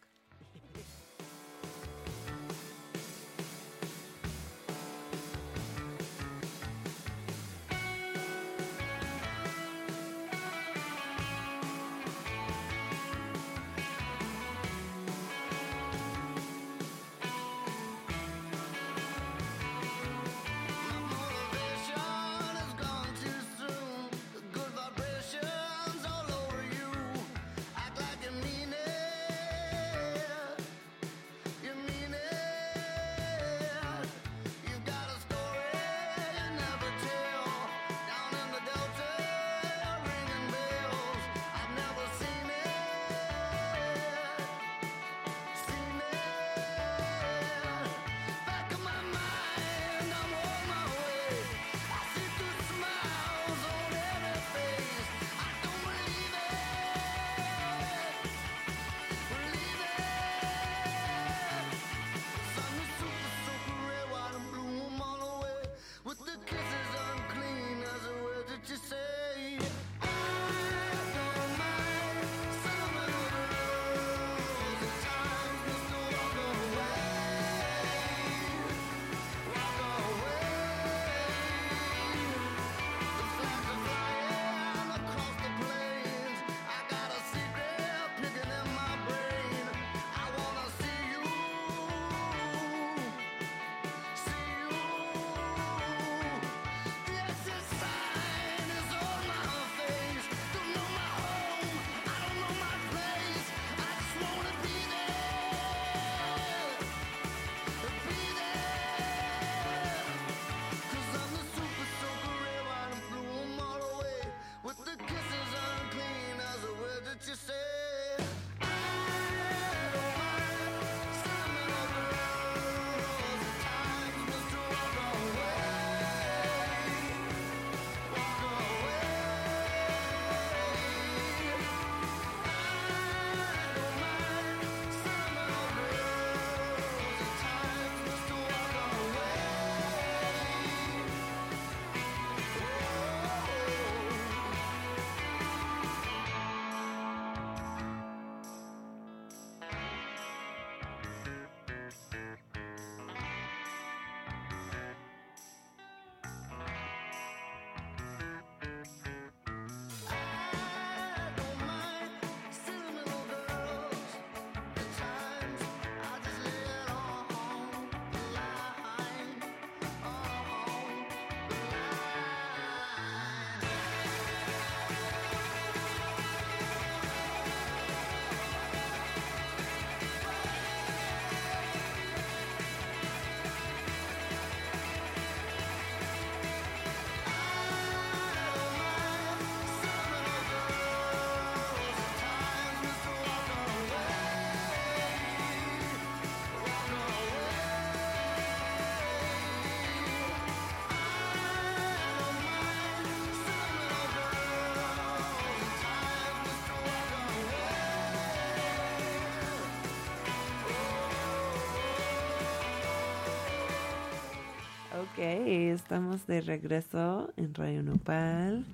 Estamos de regreso en Radio Nopal,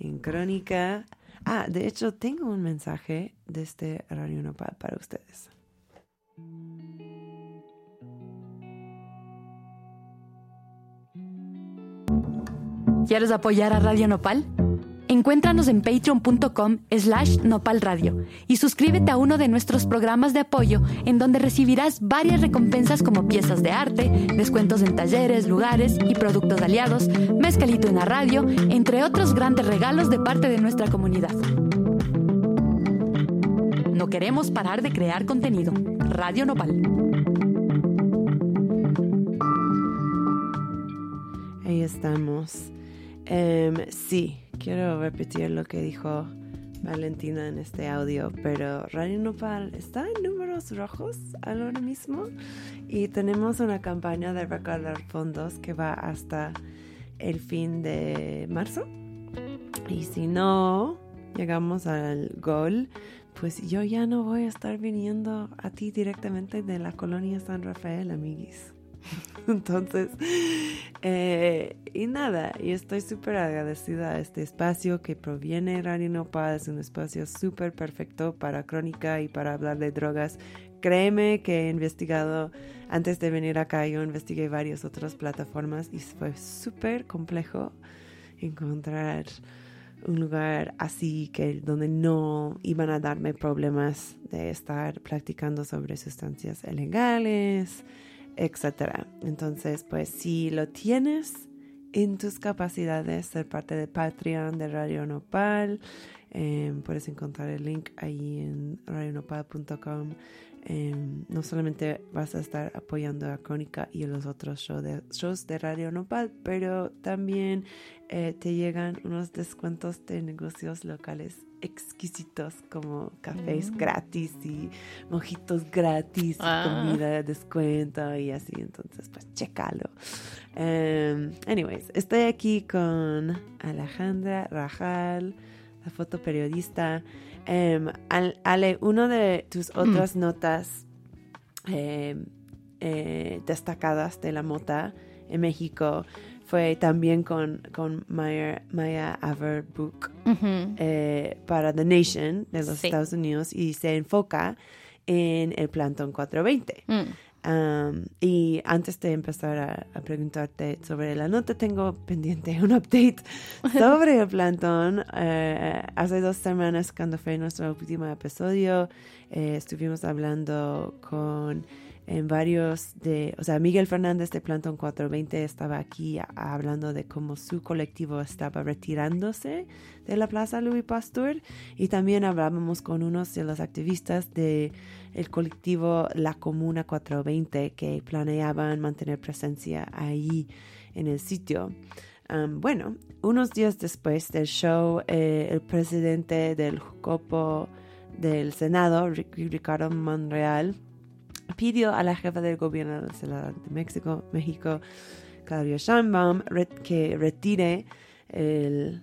en Crónica. Ah, de hecho, tengo un mensaje desde Radio Nopal para ustedes. ¿Quieres apoyar a Radio Nopal? Encuéntranos en patreon.com slash nopalradio y suscríbete a uno de nuestros programas de apoyo en donde recibirás varias recompensas como piezas de arte, descuentos en talleres, lugares y productos aliados, mezcalito en la radio, entre otros grandes regalos de parte de nuestra comunidad. No queremos parar de crear contenido. Radio Nopal. Ahí estamos. Em, sí, quiero repetir lo que dijo Valentina en este audio, pero Radio Nopal está en números rojos ahora mismo y tenemos una campaña de recaudar fondos que va hasta el fin de marzo. Y si no llegamos al gol, pues yo ya no voy a estar viniendo a ti directamente de la colonia San Rafael, amiguis. *laughs* Entonces, eh, y nada, y estoy súper agradecida a este espacio que proviene de Radio Nopal. Es un espacio súper perfecto para crónica y para hablar de drogas. Créeme que he investigado, antes de venir acá, yo investigué varias otras plataformas y fue súper complejo encontrar un lugar así que donde no iban a darme problemas de estar practicando sobre sustancias ilegales etcétera. Entonces, pues si lo tienes en tus capacidades, ser parte de Patreon de Radio Nopal, eh, puedes encontrar el link ahí en radionopal.com. Eh, no solamente vas a estar apoyando a Crónica y a los otros show de, shows de Radio Nopal, pero también eh, te llegan unos descuentos de negocios locales exquisitos como cafés gratis y mojitos gratis, y Ah. comida de descuento y así. Entonces, pues chécalo. Em, anyways, estoy aquí con Alejandra Rajal, la fotoperiodista. Em, Al- Ale, una de tus otras notas em, eh, destacadas de la mota en México fue también con, con Maya, Maya Averbuch eh, para The Nation de los Sí. Estados Unidos y se enfoca en el Plantón 420. Mm. Y antes de empezar a, a preguntarte sobre la nota, tengo pendiente *laughs* un update sobre el plantón. Eh, hace dos semanas, cuando fue nuestro último episodio, eh, estuvimos hablando con en varios de, o sea, Miguel Fernández de Plantón 420 estaba aquí hablando de cómo su colectivo estaba retirándose de la Plaza Louis Pasteur y también hablábamos con unos de los activistas de el colectivo La Comuna 420 que planeaban mantener presencia ahí en el sitio. Bueno, unos días después del show, eh, el presidente del Jucopo del Senado, Ric- Ricardo Monreal, pidió a la jefa del gobierno de México, México Claudia Sheinbaum, que retire el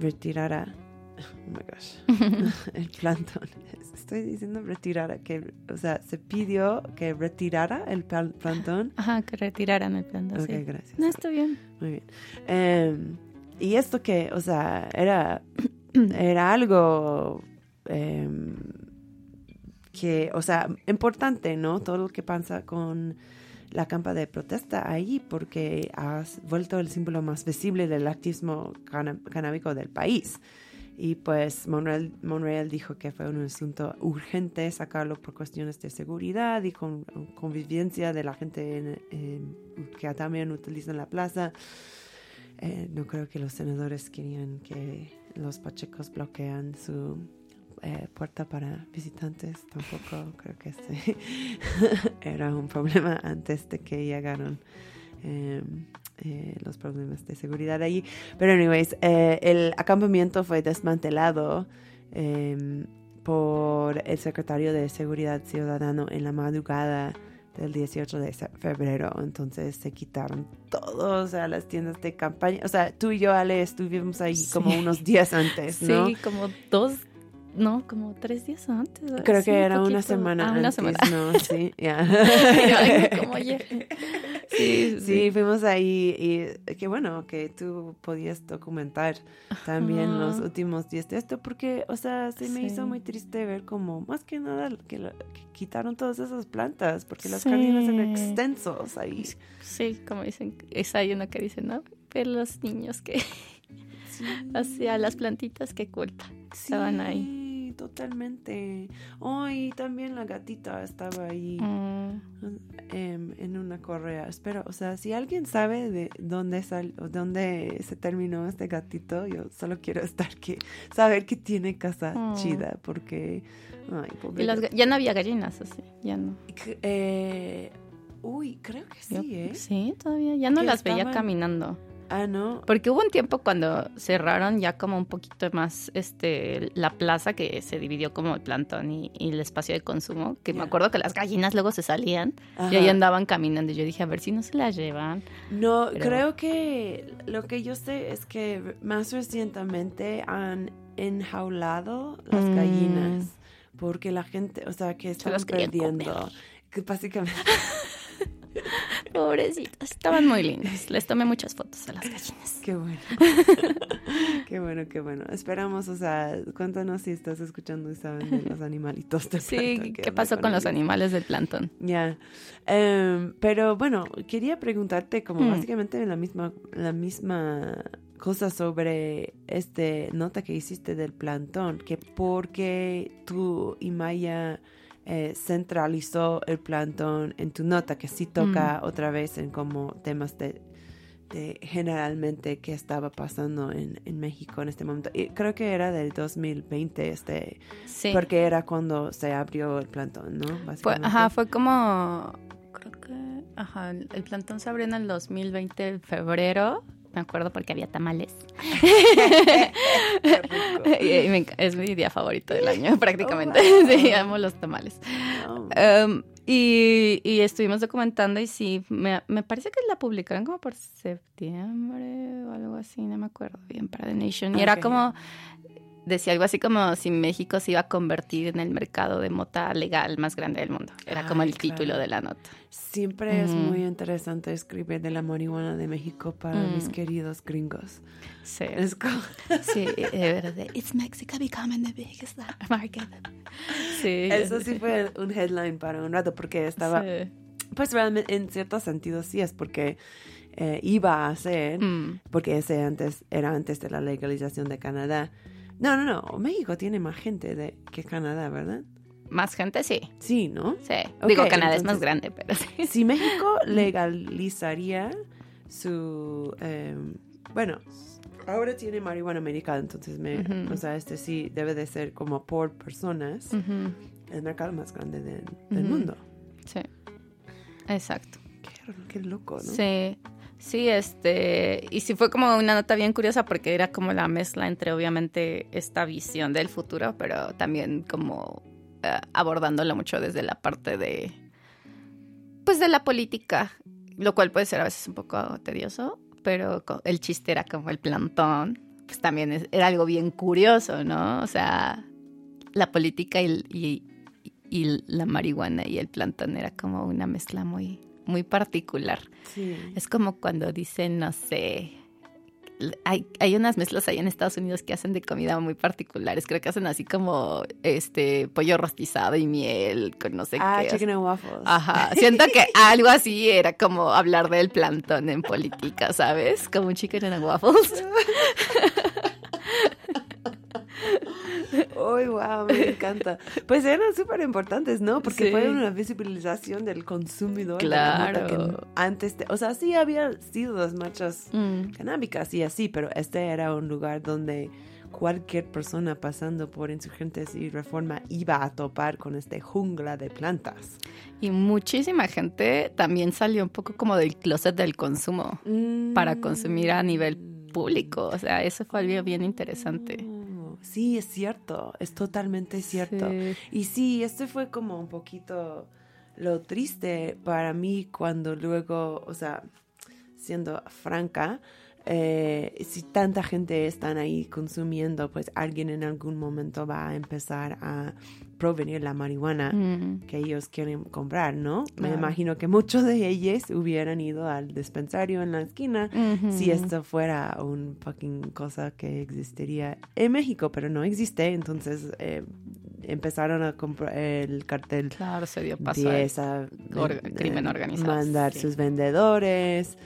retirara oh my gosh *laughs* el plantón estoy diciendo retirara que o sea se pidió que retirara el plan- plantón Ajá, que retiraran el plan. ok sí. gracias No, está bien. muy bien. Em, y esto que, o sea, era, *clears throat* era algo em, que, o sea, importante, ¿no? Todo lo que pasa con la campa de protesta ahí, porque has vuelto el símbolo más visible del activismo canábico del país. Y pues Monreal, Monreal dijo que fue un asunto urgente sacarlo por cuestiones de seguridad y con, convivencia de la gente en- en- que también utilizan la plaza. Eh, no creo que los senadores querían que los pachecos bloquean su eh, puerta para visitantes. Tampoco creo que este *laughs* era un problema antes de que llegaron eh, eh, los problemas de seguridad allí. Pero anyways, eh, el acampamiento fue desmantelado eh, por el secretario de Seguridad Ciudadano en la madrugada del 18 de febrero. Entonces se quitaron todos, o sea, las tiendas de campaña. O sea, tú y yo, Ale, estuvimos ahí Sí. como unos días antes, *laughs* ¿no? Sí, como dos, no, como tres días antes. ¿verdad? Creo Sí, que era una semana Ah, una antes, semana. ¿no? *laughs* Sí, ya. *laughs* Ay, como ayer. *laughs* Sí, Sí, fuimos ahí y qué bueno que tú podías documentar también los últimos días de esto porque, o sea, se me Sí. hizo muy triste ver como, más que nada, que, lo- que quitaron todas esas plantas porque los Sí. jardines son extensos ahí. Sí, como dicen, es hay uno que dice, ¿no? Pero los niños que, o sea, las plantitas que culpa. Estaban ahí. Totalmente. Oh, y también la gatita estaba ahí Mm, em, en una correa. Espero, o sea, si alguien sabe de dónde sal, o dónde se terminó este gatito, yo solo quiero estar que saber que tiene casa Mm. chida, porque ay, pobre y las ya no había gallinas, así, ya no. Eh, uy, creo que Yo- sí, ¿eh? Sí, todavía, ya no Que las veía caminando. Ah, no. Porque hubo un tiempo cuando cerraron ya como un poquito más este la plaza que se dividió como el plantón y, y el espacio de consumo, que me Ya. acuerdo que las gallinas luego se salían y Ajá. ahí andaban caminando. Y yo dije, a ver si no se las llevan. No, Pero- creo que lo que yo sé es que más recientemente han enjaulado las Mm. gallinas porque la gente, o sea, que están perdiendo. Que básicamente, *laughs* *laughs* Pobrecitas, estaban muy lindas. Les tomé muchas fotos a las gallinas. qué bueno. *laughs* qué bueno, qué bueno. Esperamos, o sea, cuéntanos si estás escuchando y saben de los animalitos de Sí, ¿qué pasó con los animales del plantón? Ya. Em, pero bueno, quería preguntarte como Mm. básicamente la misma, la misma cosa sobre este nota que hiciste del plantón, que porque tú y Maya eh, centralizó el plantón en tu nota, que sí toca otra vez en como temas de, de generalmente qué estaba pasando en, en México en este momento. Y creo que era del 2020, este, Sí. porque era cuando se abrió el plantón, ¿no? Fue, ajá, fue como. Creo que. Ajá, el el plantón se abrió en el 2020, en febrero. Me acuerdo porque había tamales. *laughs* Y- me es mi día favorito del año, prácticamente. Oh, wow. *laughs* Sí, amo los tamales. Oh. Em, y, y estuvimos documentando y sí, me, me parece que la publicaron como por septiembre o algo así, no me acuerdo bien, para The Nation. Y era como, decía algo así como si México se iba a convertir en el mercado de mota legal más grande del mundo. Era como el título de la nota. Siempre es muy interesante escribir de la marihuana de México para Mm. mis queridos gringos. Sí, Es como, *laughs* sí, *laughs* de verdad. It's Mexico becoming the biggest market. Sí. eso sí fue un headline para un rato porque estaba, Sí. pues realmente en cierto sentido sí es porque eh, iba a ser, Mm. porque ese antes era antes de la legalización de Canadá. No, no, no, México tiene más gente de, que Canadá, ¿verdad? Más gente, sí. Sí, ¿no? Sí. Digo, Canadá es más grande, pero sí. *laughs* Si México *laughs* legalizaría su, eh, bueno, ahora tiene marihuana americana, entonces me, o sea, este sí debe de ser como por personas el mercado más grande del, mundo. Sí. Exacto. Qué, qué loco, ¿no? Sí. Sí, este, y sí fue como una nota bien curiosa porque era como la mezcla entre obviamente esta visión del futuro, pero también como eh, abordándolo mucho desde la parte de, pues de la política, lo cual puede ser a veces un poco tedioso, pero el chiste era como el plantón, pues también era algo bien curioso, ¿no? O sea, la política y la marihuana y el plantón era como una mezcla muy, muy particular. Sí. Es como cuando dicen, no sé, hay, hay unas mezclas ahí en Estados Unidos que hacen de comida muy particulares. Creo que hacen así como este pollo rostizado y miel con no sé Ah, qué. chicken and waffles. Ajá, *laughs* siento que algo así era como hablar del plantón en política, ¿sabes? Como un chicken and waffles. *laughs* Uy, wow, me encanta. Pues eran súper importantes, ¿no? Porque Sí. fue una visibilización del consumidor. de Claro. Que antes, de- o sea, sí había sido las marchas Mm, canábicas y así, pero este era un lugar donde cualquier persona pasando por insurgentes y reforma iba a topar con este jungla de plantas. Y muchísima gente también salió un poco como del closet del consumo para consumir a nivel público. O sea, eso fue algo bien interesante. Oh, Sí, es cierto, es totalmente cierto. Sí. Y sí, este fue como un poquito lo triste para mí cuando luego, o sea, siendo franca, eh, si tanta gente están ahí consumiendo, pues alguien en algún momento va a empezar a provenir la marihuana Mm. que ellos quieren comprar, ¿no? Me imagino que muchos de ellos hubieran ido al dispensario en la esquina si esto fuera un fucking cosa que existiría en México, pero no existe, entonces eh, empezaron a comprar el cartel Claro, se dio paso a crimen organizado, mandar sí. sus vendedores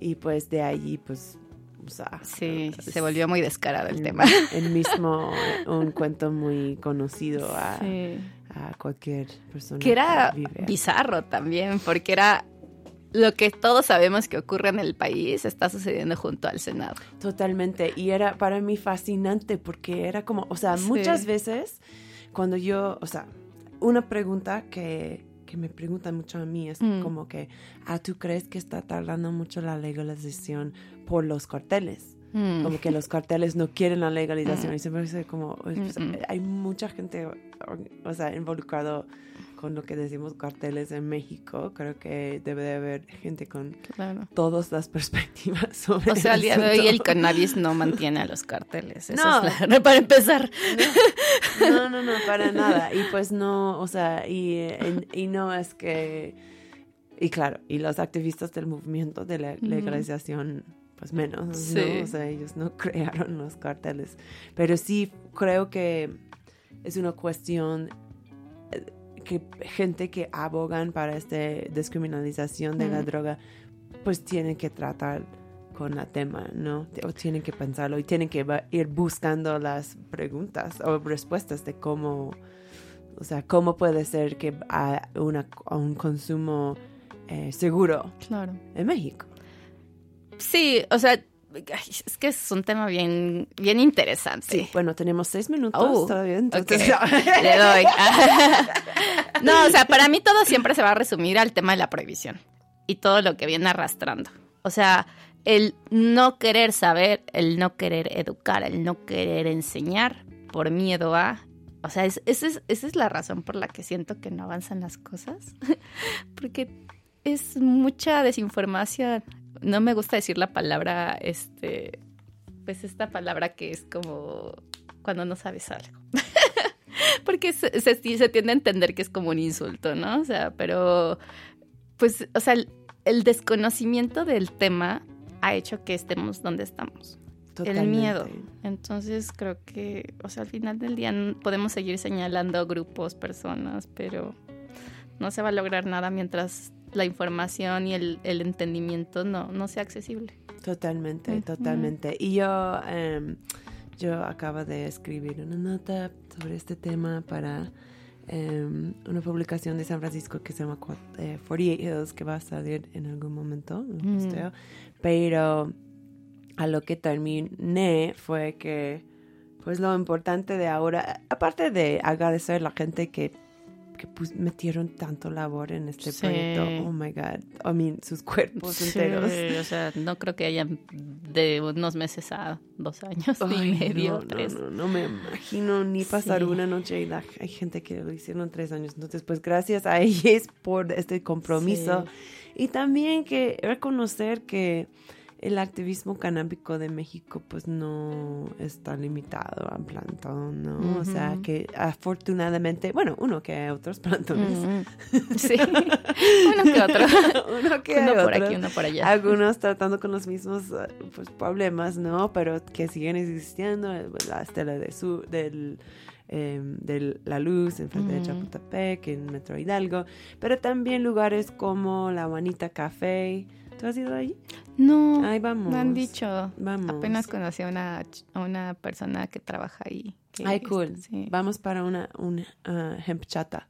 y pues de allí pues o sea, Sí, se volvió muy descarado el el- tema. *laughs* el mismo un cuento muy conocido a, Sí. a cualquier persona Que era vive. bizarro también, porque era lo que todos sabemos que ocurre en el país está sucediendo junto al Senado. Totalmente. Y era para mí fascinante porque era como, o sea, Sí. muchas veces cuando yo, o sea, una pregunta que, que me preguntan mucho a mí es Mm. como que, ah, ¿tú crees que está tardando mucho la legalización por los carteles? Mm. Como que los carteles no quieren la legalización y siempre dice como, pues, Mm, mm. hay mucha gente, o sea, involucrado con lo que decimos carteles en México. Creo que debe de haber gente con Claro. todas las *laughs* perspectivas sobre O sea, al el día de hoy el cannabis no mantiene a los carteles. Eso No. es la- *laughs* para empezar. No, no, no, para nada. Y pues no, o sea, y, y no es que... Y claro, y los activistas del movimiento de la legalización, pues menos, Sí. ¿no? O sea, ellos no *laughs* crearon los carteles. Pero sí creo que es una cuestión eh, que gente que abogan para esta descriminalización de la droga, pues tienen que tratar con la tema, ¿no? O tienen que pensarlo y tienen que ir buscando las preguntas o respuestas de cómo, o sea, cómo puede ser que a, una, a un consumo eh, seguro Claro. en México. Sí, o sea, es que es un tema bien, bien interesante. Sí, bueno, tenemos seis minutos Oh, todavía, entonces... Ok, Le doy. *laughs* *laughs* no, o sea, para mí todo siempre se va a resumir al tema de la prohibición y todo lo que viene arrastrando. O sea, el no querer saber, el no querer educar, el no querer enseñar por miedo a... O sea, es- esa es, esa es la razón por la que siento que no avanzan las cosas. *laughs* Porque es mucha desinformación. No me gusta decir la palabra, este, pues esta palabra que es como cuando no sabes algo. *laughs* Porque se, se, se tiende a entender que es como un insulto, ¿no? O sea, pero, pues, o sea, el, el desconocimiento del tema ha hecho que estemos donde estamos. El miedo. Totalmente. Entonces creo que, o sea, al final del día podemos seguir señalando grupos, personas, pero no se va a lograr nada mientras la información y el, el entendimiento no, no sea accesible. Totalmente, totalmente. Y yo, em, yo acabo de escribir una nota sobre este tema para em, una publicación de San Francisco que se llama cua- eh, 48 Hills, que va a salir en algún momento, lo Mm. posteo. Pero a lo que terminé fue que, pues lo importante de ahora, aparte de agradecer a la gente que que pues, metieron tanto labor en este Sí. proyecto. Oh my God. I mean, sus cuerpos Sí, enteros. o sea, no creo que hayan de unos meses a dos años Ay, y medio, no, tres. No, no, no me imagino ni pasar Sí. una noche y la- hay gente que lo hicieron tres años. Entonces, pues gracias a ellos por este compromiso y también que reconocer que el activismo canábico de México pues no está limitado a plantón, ¿no? O sea, que afortunadamente, bueno, uno que hay otros *laughs* plantones. Sí, *laughs* uno que otro. uno que uno por aquí, uno por allá. Algunos tratando con los mismos pues, problemas, ¿no? Pero que siguen existiendo. eh, La estela de su, del, eh, de la luz en frente de. Chapultepec, en Metro Hidalgo. Pero también lugares como La Juanita Café. ¿Tú has ido ahí? No, Ahí vamos. me han dicho. Vamos. Apenas conocí a una, a una persona que trabaja ahí. Ay, cool. sí. Vamos para una, una ah, hempchata.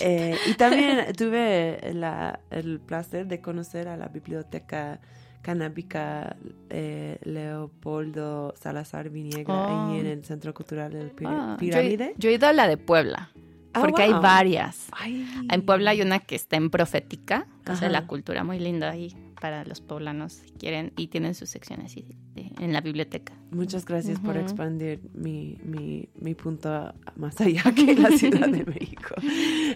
Eh, y también *laughs* tuve la- el placer de conocer a la biblioteca canábica eh, Leopoldo Salazar Viniegra Oh. ahí en el Centro Cultural del Pi- Ah, yo Pirámide. Yo, he ido a la de Puebla, Ah, porque hay varias. Ay. En Puebla hay una que está en Profética, que es de la cultura muy linda ahí. para los poblanos si quieren y tienen sus secciones de- en la biblioteca. Muchas gracias por expandir mi, mi, mi punto más allá que la *laughs* Ciudad de México.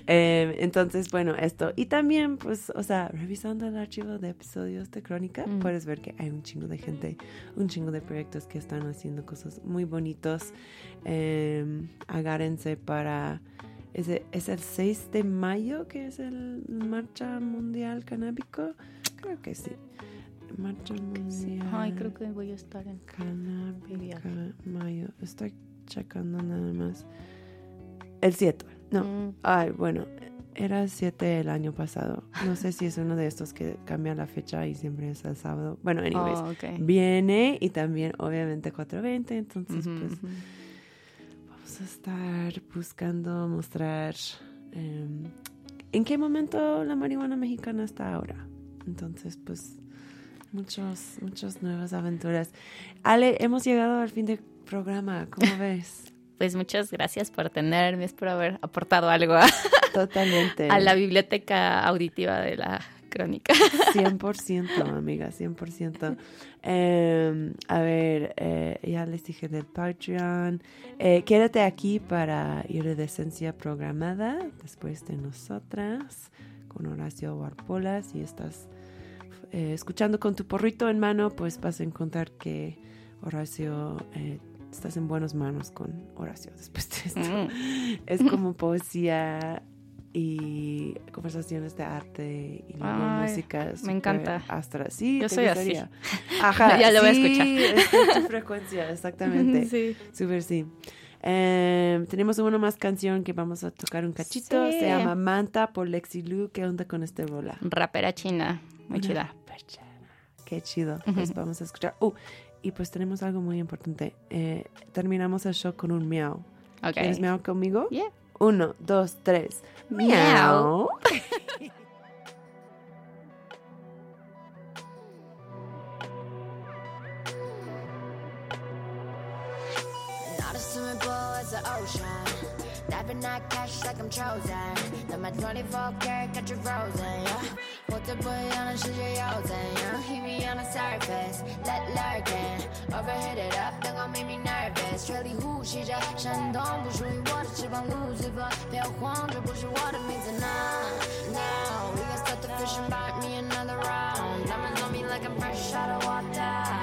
Eh, entonces, bueno, esto. Y también, pues, o sea, revisando el archivo de episodios de Crónica, Mm. puedes ver que hay un chingo de gente, un chingo de proyectos que están haciendo cosas muy bonitos. Eh, agárrense para... Es el, es el 6 de mayo que es el Marcha Mundial Canábico. Creo que sí. Marcha Mundial. Ay, creo que voy a estar en... Canábica, mayo. Estoy checando nada más. El 7. No. Mm. Ay, bueno. Era el 7 el año pasado. No sé si es uno de estos que cambia la fecha y siempre es el sábado. Bueno, anyways. Oh, ok. Viene y también obviamente 420. Entonces, Ujú, pues ujú. Vamos a estar buscando mostrar em, en qué momento la marihuana mexicana está ahora. Entonces, pues, muchos, muchas nuevas aventuras. Ale, hemos llegado al fin del programa. ¿Cómo ves? *laughs* Pues muchas gracias por tenerme, espero haber aportado algo a, Totalmente. *laughs* a la biblioteca auditiva de la crónica. 100%, amiga, 100%. Eh, a ver, eh, ya les dije del Patreon. Eh, quédate aquí para Iridescencia programada después de nosotras con Horacio Warpola. Si estás eh, escuchando con tu porrito en mano, pues vas a encontrar que Horacio, estás en buenas manos con Horacio después de esto. Mm. Es como poesía y conversaciones de arte y Ay, música. me encanta. Astral. Sí, Yo soy así. gustaría. *laughs* Ajá, Ya lo voy a sí, escuchar. *laughs* es tu frecuencia, exactamente. *laughs* Sí. Súper sí. Eh, tenemos una más canción que vamos a tocar un cachito. Sí. Se llama Manta por Lexi Lu. ¿Qué onda con este bola? Rapera china, muy Una chida. perchana. Qué chido. Pues Ujú. vamos a escuchar. Uh, y pues tenemos algo muy importante. Eh, terminamos el show con un miau. Ok. ¿Quieres miau conmigo? Yeah. Uno, dos, tres. Miau. Not swimming pool ocean. Rubbing that cash like I'm chosen. 那么 twenty four karat got you frozen. Yeah. 活得不一样的世界又怎样？Hit me on the surface, let lurking. Overheat it up, don't gon' make me nervous. 水里呼吸着闪动，不属于我的翅膀，lose it but 别慌，这不是我的名字。Now, now, we gon' start the fishing, bite me another round. Diamonds on me like I'm fresh out of water.